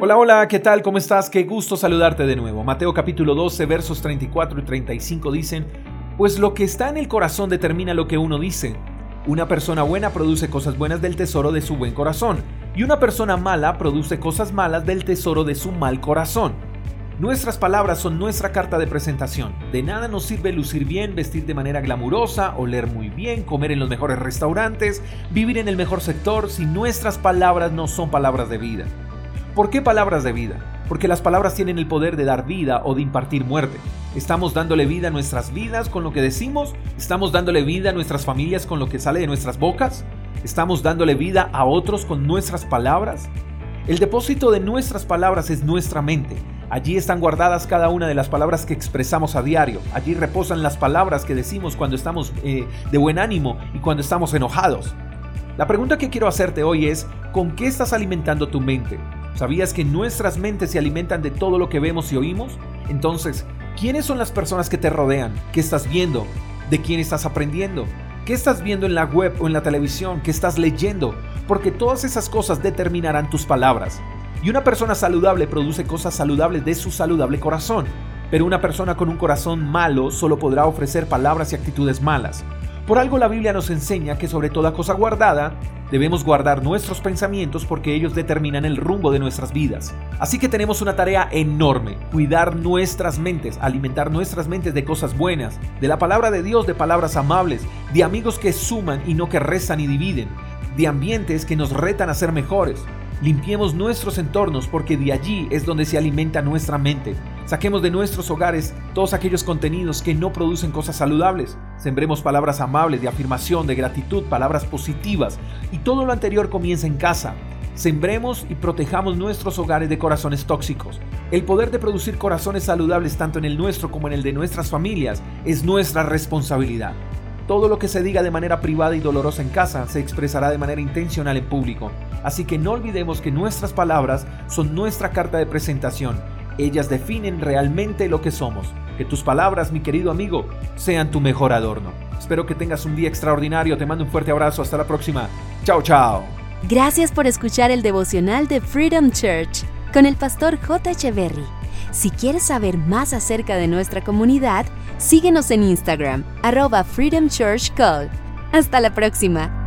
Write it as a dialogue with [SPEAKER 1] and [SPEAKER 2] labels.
[SPEAKER 1] Hola, hola, ¿qué tal? ¿Cómo estás? Qué gusto saludarte de nuevo. Mateo capítulo 12, versos 34 y 35 dicen, Pues lo que está en el corazón determina lo que uno dice. Una persona buena produce cosas buenas del tesoro de su buen corazón, y una persona mala produce cosas malas del tesoro de su mal corazón. Nuestras palabras son nuestra carta de presentación. De nada nos sirve lucir bien, vestir de manera glamurosa, oler muy bien, comer en los mejores restaurantes, vivir en el mejor sector si nuestras palabras no son palabras de vida. ¿Por qué palabras de vida? Porque las palabras tienen el poder de dar vida o de impartir muerte. ¿Estamos dándole vida a nuestras vidas con lo que decimos? ¿Estamos dándole vida a nuestras familias con lo que sale de nuestras bocas? ¿Estamos dándole vida a otros con nuestras palabras? El depósito de nuestras palabras es nuestra mente. Allí están guardadas cada una de las palabras que expresamos a diario. Allí reposan las palabras que decimos cuando estamos eh, de buen ánimo y cuando estamos enojados. La pregunta que quiero hacerte hoy es, ¿con qué estás alimentando tu mente? ¿Sabías que nuestras mentes se alimentan de todo lo que vemos y oímos? Entonces, ¿quiénes son las personas que te rodean? ¿Qué estás viendo? ¿De quién estás aprendiendo? ¿Qué estás viendo en la web o en la televisión? ¿Qué estás leyendo? Porque todas esas cosas determinarán tus palabras. Y una persona saludable produce cosas saludables de su saludable corazón. Pero una persona con un corazón malo solo podrá ofrecer palabras y actitudes malas. Por algo la Biblia nos enseña que sobre toda cosa guardada, debemos guardar nuestros pensamientos porque ellos determinan el rumbo de nuestras vidas. Así que tenemos una tarea enorme, cuidar nuestras mentes, alimentar nuestras mentes de cosas buenas, de la palabra de Dios, de palabras amables, de amigos que suman y no que rezan y dividen, de ambientes que nos retan a ser mejores. Limpiemos nuestros entornos porque de allí es donde se alimenta nuestra mente. Saquemos de nuestros hogares todos aquellos contenidos que no producen cosas saludables. Sembremos palabras amables, de afirmación, de gratitud, palabras positivas. Y todo lo anterior comienza en casa. Sembremos y protejamos nuestros hogares de corazones tóxicos. El poder de producir corazones saludables tanto en el nuestro como en el de nuestras familias es nuestra responsabilidad. Todo lo que se diga de manera privada y dolorosa en casa se expresará de manera intencional en público. Así que no olvidemos que nuestras palabras son nuestra carta de presentación ellas definen realmente lo que somos. Que tus palabras, mi querido amigo, sean tu mejor adorno. Espero que tengas un día extraordinario. Te mando un fuerte abrazo. Hasta la próxima. Chao, chao.
[SPEAKER 2] Gracias por escuchar el devocional de Freedom Church con el pastor J. Echeverry. Si quieres saber más acerca de nuestra comunidad, síguenos en Instagram, arroba Freedom Church. Hasta la próxima.